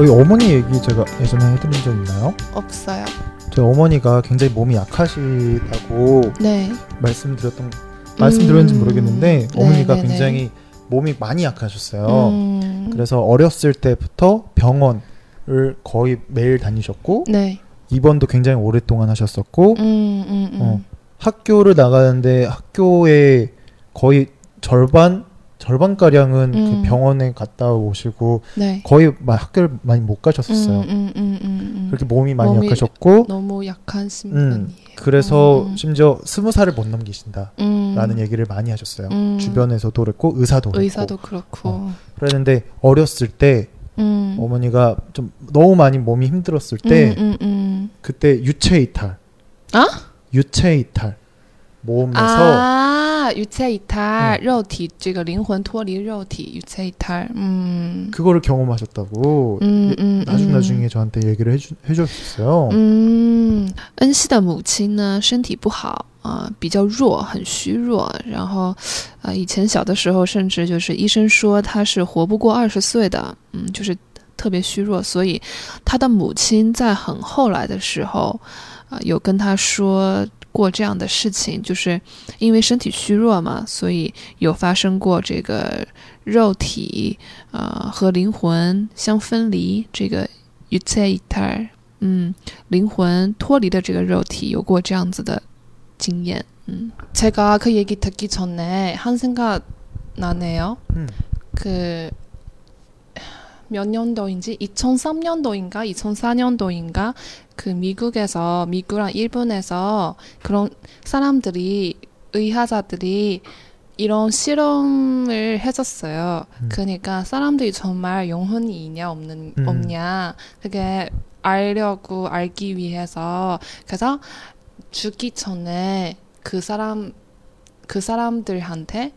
저희 어머니 얘기 제가 예전에 해드린 적 있나요? 없어요. 저희 어머니가 굉장히 몸이 약하시다고 네. 말씀드렸던 말씀드렸는지 음. 모르겠는데 어머니가 네네네. 굉장히 몸이 많이 약하셨어요. 음. 그래서 어렸을 때부터 병원을 거의 매일 다니셨고 네. 입원도 굉장히 오랫동안 하셨었고 음, 음, 음. 어. 학교를 나가는데 학교에 거의 절반 절반 가량은 음. 그 병원에 갔다 오시고 네. 거의 막 학교를 많이 못 가셨었어요. 음, 음, 음, 음, 음. 그렇게 몸이 많이 몸이 약하셨고 너무 약하신 분이에요. 그래서 음. 심지어 스무 살을 못 넘기신다라는 음. 얘기를 많이 하셨어요. 음. 주변에서도 그랬고 의사도 그랬고 의사도 그렇고. 어. 그랬는데 어렸을 때 음. 어머니가 좀 너무 많이 몸이 힘들었을 때. 그때 유체 이탈. 아? 유체 이탈. 모험에서 啊，유체 이탈, 음. 肉体这个灵魂脱离肉体，유체 이탈. 음. 그거를 경험하셨다고 음, 예- 음, 나중 음. 나중에 저한테 얘기를 해주 해주셨어요. 嗯，恩熙的母亲呢，身体不好啊、比较弱，很虚弱。然后，啊、以前小的时候，甚至就是医生说她是活不过二十岁的，嗯，就是特别虚弱。所以，她的母亲在很后来的时候，啊、有跟她说 过这样的事情，就是因为身体虚弱嘛，所以有发生过这个肉体啊、和灵魂相分离，这个 유체이탈。嗯，灵魂脱离了这个肉体，有过这样子的经验。嗯，제가그얘기듣기전에한생각나네요 음. 그 몇 년도인지 2003년도인가 2004년도인가 그 미국에서 미국랑 일본에서 그런 사람들이 의사자들이 이런 실험을 했었어요. 음. 그러니까 사람들이 정말 영혼이 있냐 없는 음. 없냐 그게 알려고 알기 위해서 그래서 죽기 전에 그 사람 그 사람들한테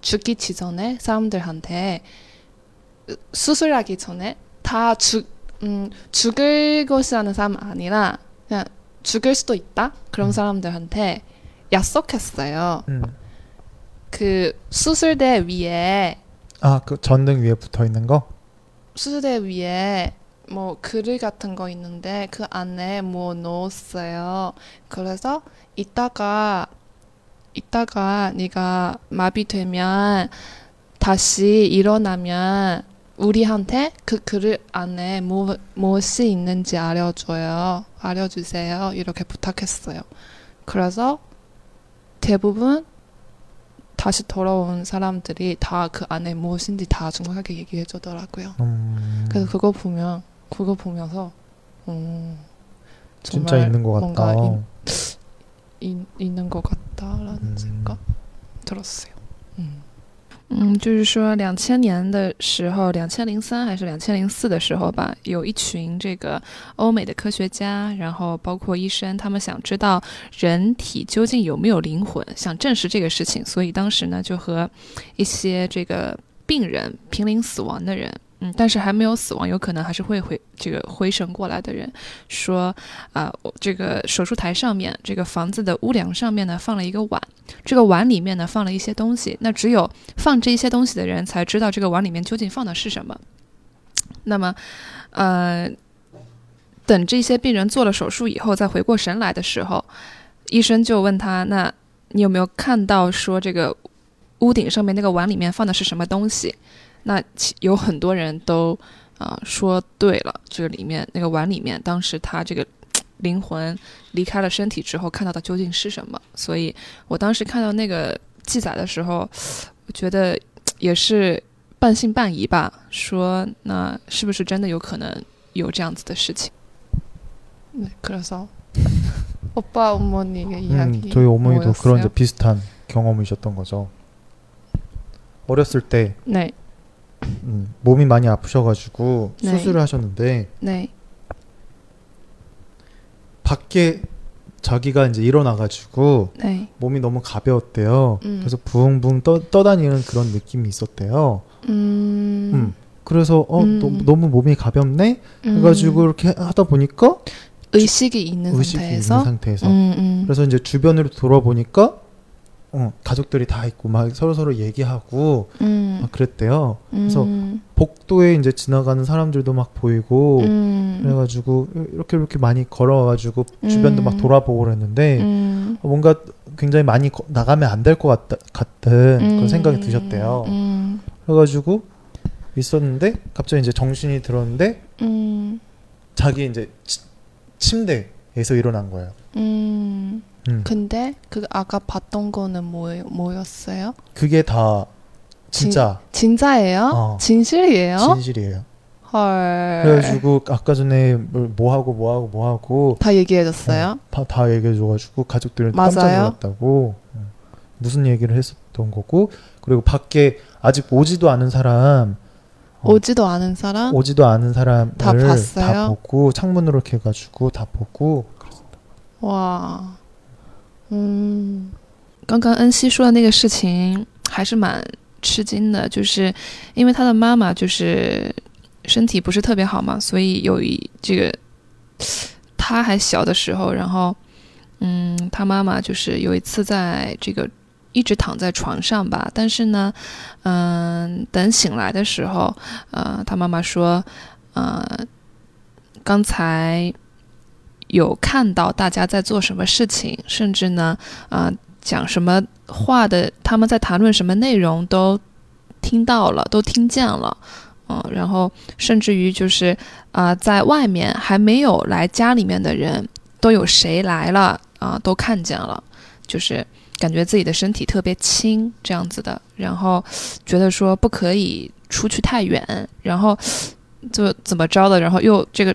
죽기 직전에 사람들한테 수술하기 전에 다 죽, 음, 죽을 것이라는 사람 아니라 그냥 죽을 수도 있다 그런 음. 사람들한테 약속했어요. 음. 그 수술대 위에 아 그 전등 위에 붙어 있는 거? 수술대 위에 뭐 글을 같은 거 있는데 그 안에 뭐 넣었어요. 그래서 이따가 이따가 네가 마비되면 다시 일어나면 우리한테 그글 안에 뭐, 무엇이 있는지 알려줘요. 알려주세요. 이렇게 부탁했어요. 그래서 대부분 다시 돌아온 사람들이 다 그 안에 무엇인지 다 정확하게 얘기해 주더라고요. 음, 그래서 그거 보면 그거 보면서 음, 진짜 있는 것 뭔가 같다. 인- 있, 있는 것 같다라는 음. 생각 들었어요. 嗯嗯，就是说，两千年的时候，两千零三还是两千零四的时候吧，有一群这个欧美的科学家，然后包括医生，他们想知道人体究竟有没有灵魂，想证实这个事情，所以当时呢，就和一些这个病人濒临死亡的人，嗯，但是还没有死亡，有可能还是会回这个回神过来的人，说啊、我这个手术台上面，这个房子的屋梁上面呢放了一个碗，这个碗里面呢放了一些东西，那只有放这些东西的人才知道这个碗里面究竟放的是什么。那么，呃，等这些病人做了手术以后，再回过神来的时候，医生就问他：“那你有没有看到说这个屋顶上面那个碗里面放的是什么东西？”那其有很多人都啊、说对了，这个里面那个碗里面，当时他这个灵魂离开了身体之后看到的究竟是什么？所以我当时看到那个记载的时候，我觉得也是半信半疑吧，说那是不是真的有可能有这样子的事情？네그래서오빠어머니의이야기 음, 저희 어머니도 뭐였어요? 그런 이제 비슷한 경험이셨던 거죠. 어렸을 때 네, 음, 몸이 많이 아프셔가지고 네. 수술을 하셨는데 네, 밖에 자기가 이제 일어나가지고 네, 몸이 너무 가벼웠대요. 음. 그래서 붕붕 떠, 떠다니는 그런 느낌이 있었대요. 음, 음. 그래서 어 음. 너, 너무 몸이 가볍네 음, 해가지고 이렇게 하다 보니까 의식이 있는 의식이 상태에서 있는 상태에서 음, 음. 그래서 이제 주변으로 돌아보니까 어, 가족들이 다 있고 막 서로 서로 얘기하고 음. 막 그랬대요. 그래서 음. 복도에 이제 지나가는 사람들도 막 보이고 음. 그래가지고 이렇게 이렇게 많이 걸어와가지고 주변도 음. 막 돌아보고 그랬는데 음. 뭔가 굉장히 많이 거- 나가면 안 될 것 같다 같은 그런 음. 생각이 드셨대요. 음. 그래가지고 있었는데 갑자기 이제 정신이 들었는데 음. 자기 이제 치- 침대에서 일어난 거예요. 음. 음. 근데 그 아까 봤던 거는 뭐 뭐였어요? 그게 다 진짜 진 짜예요? 어. 진실이에요? 진실이에요. 헐. 그래가지고 아까 전에 뭘뭐 하고 뭐 하고 뭐 하고 다 얘기해줬어요? 다, 다 얘기해줘가지고 가족들은 맞아요? 깜짝 놀랐다고 음. 무슨 얘기를 했었던 거고 그리고 밖에 아직 오지도 않은 사람 어. 오지도 않은 사람? 오지도 않은 사람을 다 봤어요? 다 보고 창문으로 이렇게 해가지고 다 보고 哇，嗯，刚刚恩熙说的那个事情还是蛮吃惊的，就是因为他的妈妈就是身体不是特别好嘛，所以有一这个他还小的时候，然后嗯，他妈妈就是有一次在这个一直躺在床上吧，但是呢，嗯、等醒来的时候，呃，他妈妈说，呃，刚才有看到大家在做什么事情，甚至呢，呃，讲什么话的，他们在谈论什么内容都听到了，都听见了，嗯、然后甚至于就是啊、在外面还没有来家里面的人，都有谁来了啊、都看见了，就是感觉自己的身体特别轻这样子的，然后觉得说不可以出去太远，然后就怎么着的，然后又这个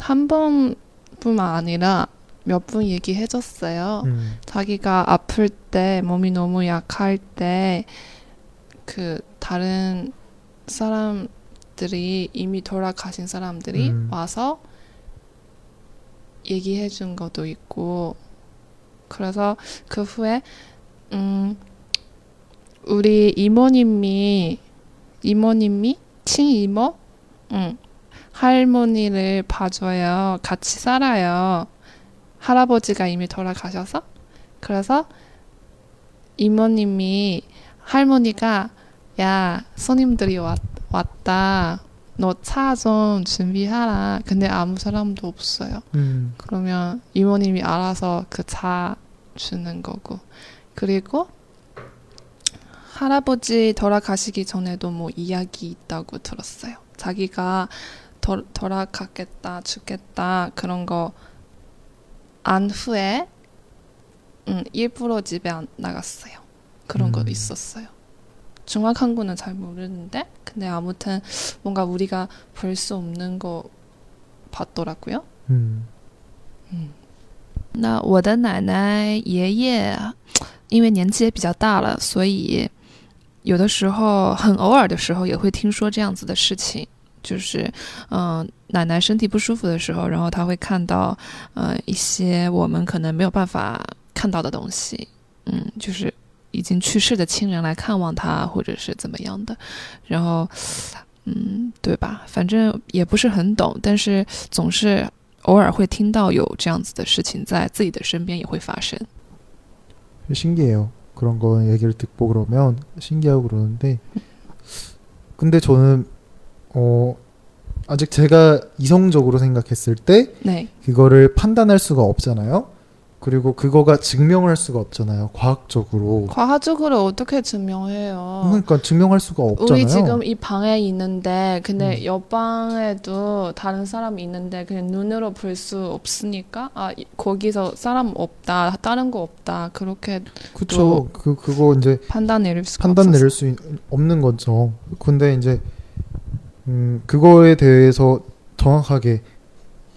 한 번뿐만 아니라 몇번 얘기해줬어요. 음, 자기가 아플 때 몸이 너무 약할 때 그 다른 사람들이 이미 돌아가신 사람들이 음. 와서 얘기해 준 것도 있고 그래서 그 후에 음 우리 이모님이 이모님이 친이모 응 할머니를 봐줘요. 같이 살아요. 할아버지가 이미 돌아가셔서. 그래서 이모님이 할머니가 야 손님들이 왔, 왔다. 너 차 좀 준비하라. 근데 아무 사람도 없어요. 음, 그러면 이모님이 알아서 그 차 주는 거고. 그리고 할아버지 돌아가시기 전에도 뭐 이야기 있다고 들었어요. 자기가 덜, 돌아가겠다 죽겠다 그런 거 안 후에 음, 일부러 집에 안 나갔어요 그런 거 음. 있었어요 정확한 거는 잘 모르는데 근데 아무튼 뭔가 우리가 볼 수 없는 거 봤더라고요 嗯 음. 那我的奶奶、爷爷，因为年纪也比较大了，所以有的时候很偶尔的时候也会听说这样子的事情， 就是嗯、奶奶身体不舒服的时候，然后她会看到呃一些我们可能没有办法看到的东西，嗯，就是已经去世的亲人来看望她，或者是怎么样的，然后嗯，对吧？反正也不是很懂，但是总是偶尔会听到有这样子的事情在自己的身边也会发生。 신기해요. 그런 거 얘기를 듣고 그러면 신기하고 그러는데 근데 저는 어 아직 제가 이성적으로 생각했을 때 네, 그거를 판단할 수가 없잖아요. 그리고 그거가 증명을 할 수가 없잖아요. 과학적으로. 과학적으로 어떻게 증명해요? 그러니까 증명할 수가 없잖아요. 우리 지금 이 방에 있는데 근데 음. 옆방에도 다른 사람이 있는데 그냥 눈으로 볼 수 없으니까 아 이- 거기서 사람 없다 다른 거 없다 그렇게 그쵸. 그 그거 이제 판단 내릴 수가 판단 없어서. 내릴 수 있- 없는 거죠. 근데 이제 음 그거에 대해서 정확하게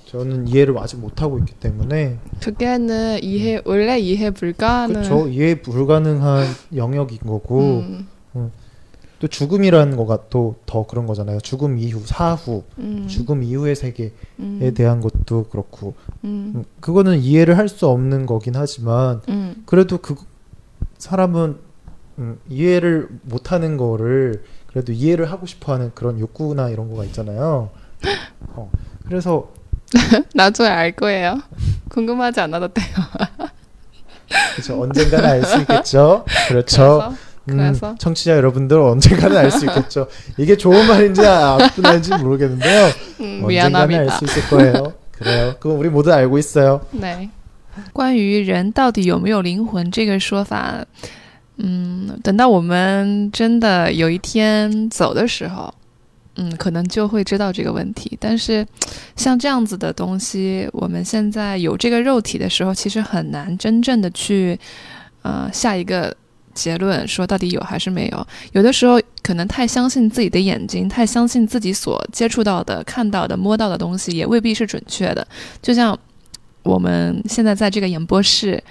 저는 이해를 아직 못 하고 있기 때문에 그게는 이해 원래 이해 불가는 그렇죠. 이해 불가능한 영역인 거고. 음, 또 죽음이라는 거가 또 더 그런 거잖아요. 죽음 이후 사후 음, 죽음 이후의 세계에 음, 대한 것도 그렇고. 음, 음, 그거는 이해를 할 수 없는 거긴 하지만 음, 그래도 그 사람은 음, 이해를 못하는 거를 그래도 이해를 하고 싶어하는 그런 욕구나 이런 거가 있잖아요. 어, 그래서 나중에 알 거예요. 궁금하지 않아도 돼요. 그렇죠. 언젠가는 알 수 있겠죠. 그렇죠. 그래서, 그래서? 음, 청취자 여러분들 언젠가는 알 수 있겠죠. 이게 좋은 말인지 나쁜 말인지 모르겠는데요. 음, 언젠가는 미안합니다. 알 수 있을 거예요. 그래요. 그건 우리 모두 알고 있어요. 对，关于人到底有没有灵魂这个说法， 嗯，等到我们真的有一天走的时候，嗯，可能就会知道这个问题。但是像这样子的东西，我们现在有这个肉体的时候，其实很难真正的去呃下一个结论，说到底有还是没有。有的时候可能太相信自己的眼睛，太相信自己所接触到的、看到的、摸到的东西，也未必是准确的。就像我们现在在这个演播室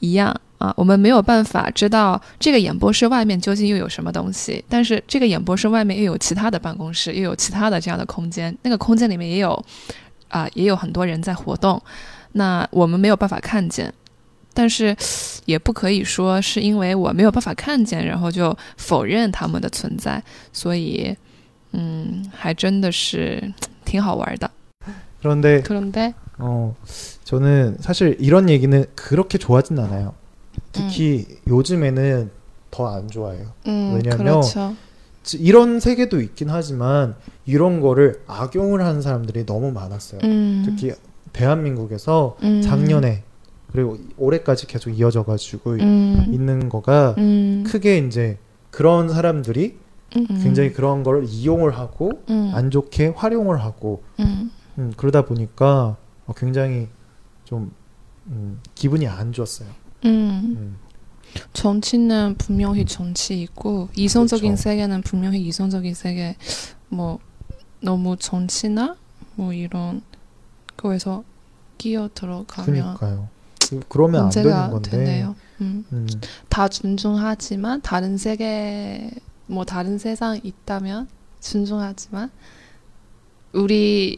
一样啊，我们没有办法知道这个演播室外面究竟又有什么东西，但是这个演播室外面又有其他的办公室，又有其他的这样的空间，那个空间里面也有啊，也有很多人在活动，那我们没有办法看见。但是，也不可以说是因为我没有办法看见，然后就否认他们的存在。所以，嗯，还真的是挺好玩的。 그런데 그런데 어, 저는 사실 이런 얘기는 그렇게 좋아하진 않아요. 특히 요즘에는 더 안 좋아해요. 음, 왜냐면 그렇죠. 지- 이런 세계도 있긴 하지만 이런 거를 악용을 하는 사람들이 너무 많았어요. 음, 특히 대한민국에서 음, 작년에 그리고 올해까지 계속 이어져 가지고 음, 있는 거가 음, 크게 이제 그런 사람들이 음, 굉장히 그런 걸 이용을 하고 음, 안 좋게 활용을 하고 음, 음, 그러다 보니까 어, 굉장히 좀 음, 기분이 안 좋았어요. 음. 음, 정치는 분명히 정치이고 이성적인 그렇죠. 세계는 분명히 이성적인 세계. 뭐 너무 정치나 뭐 이런 거에서 끼어 들어가면 그러니까요. 그- 그러면 안 되는 건데. 된대요. 음. 음, 다 존중하지만 다른 세계 뭐 다른 세상 있다면 존중하지만 우리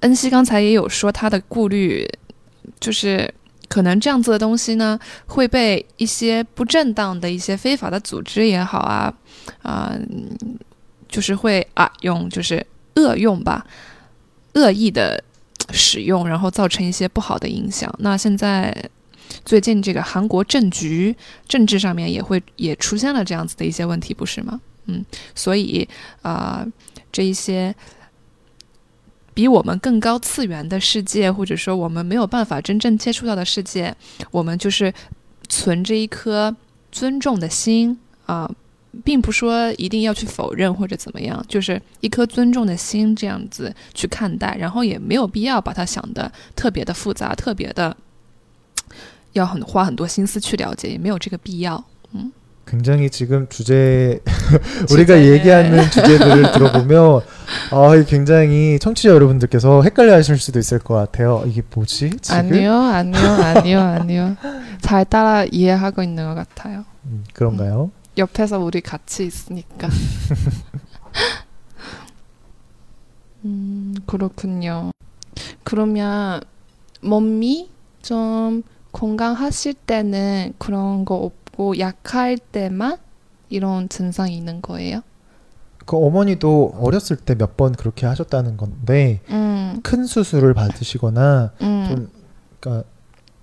恩熙刚才也有说他的顾虑，就是可能这样子的东西呢，会被一些不正当的一些非法的组织也好啊，啊、嗯就是会啊用，就是恶用吧，恶意的使用，然后造成一些不好的影响。那现在最近这个韩国政局政治上面也会也出现了这样子的一些问题，不是吗？嗯，所以啊、这一些比我们更高次元的世界，或者说我们没有办法真正接触到的世界，我们就是存着一颗尊重的心啊、并不说一定要去否认或者怎么样，就是一颗尊重的心这样子去看待，然后也没有必要把它想的特别的复杂，特别的要很花很多心思去了解，也没有这个必要。 굉장히 지금 주제 우리가 주제에. 얘기하는 주제들을 들어보면 아, 굉장히 청취자 여러분들께서 헷갈려하실 수도 있을 것 같아요. 이게 뭐지? 지금? 아니요, 아니요, 아니요, 아니요. 잘 따라 이해하고 있는 것 같아요. 음, 그런가요? 옆에서 우리 같이 있으니까. 음, 그렇군요. 그러면 몸이 좀 건강하실 때는 그런 거 없고 약할 때만 이런 증상이 있는 거예요? 그 어머니도 어렸을 때 몇 번 그렇게 하셨다는 건데 음, 큰 수술을 받으시거나 음, 좀 그러니까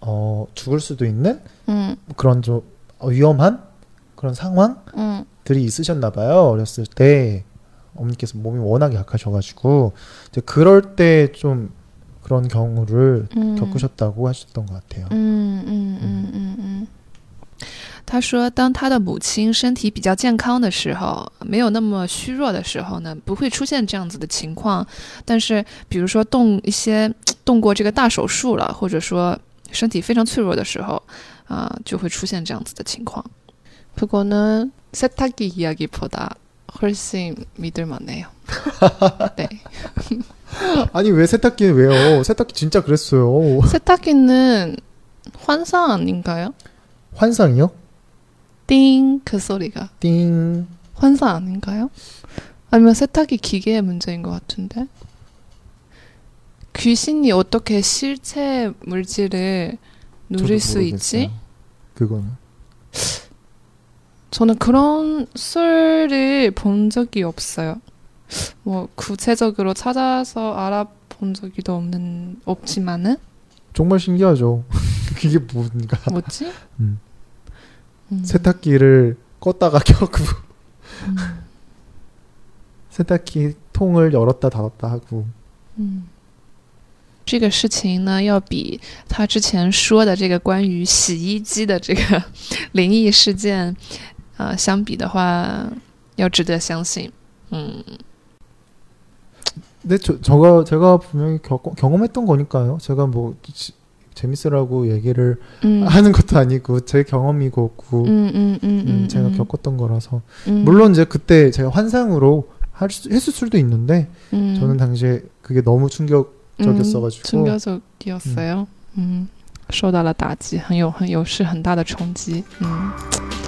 어, 죽을 수도 있는 음, 그런 좀 위험한 그런 상황들이 음, 있으셨나 봐요. 어렸을 때. 어머니께서 몸이 워낙에 약하셔가지고. 이제 그럴 때 좀 그런 경우를 嗯 겪으셨다고 하셨던 것 같아요. 嗯嗯嗯嗯嗯。他说，当他的母亲身体比较健康的时候，没有那么虚弱的时候呢，不会出现这样子的情况。但是，比如说动一些动过这个大手术了，或者说身体非常脆弱的时候，啊、就会出现这样子的情况。不过呢，세탁기이야기보다훨씬믿을만해요。对， 아니 왜 세탁기는 왜요? 세탁기 진짜 그랬어요. 세탁기는 환상 아닌가요? 환상이요? 띵 그 소리가 띵. 환상 아닌가요? 아니면 세탁기 기계의 문제인 것 같은데 귀신이 어떻게 실체 물질을 누릴 수 있지? 그거는. 저는 그런 썰을 본 적이 없어요. 뭐 구체적으로 찾아서 알아본 적이도 없는 없지만은 정말 신기하죠. 그게 뭔가 뭐지? 음. 음. 세탁기를 껐다가 켜고 嗯 세탁기 통을 열었다 닫았다 하고 嗯，这个事情呢，要比他之前说的这个关于洗衣机的这个灵异事件，呃，相比的话，要值得相信。嗯 근데 저, 저가 제가 분명히 겪, 경험했던 거니까요. 제가 뭐 지- 재밌으라고 얘기를 嗯 하는 것도 아니고 제 경험이고 그, 嗯嗯嗯 음, 嗯， 제가 겪었던 거라서 嗯 물론 이제 그때 제가 환상으로 할 수, 했을 수도 있는데 嗯 저는 당시에 그게 너무 충격적이었어가지고 충격적이었어요. 음, 受到了打击，很有很有是很大的冲击。嗯。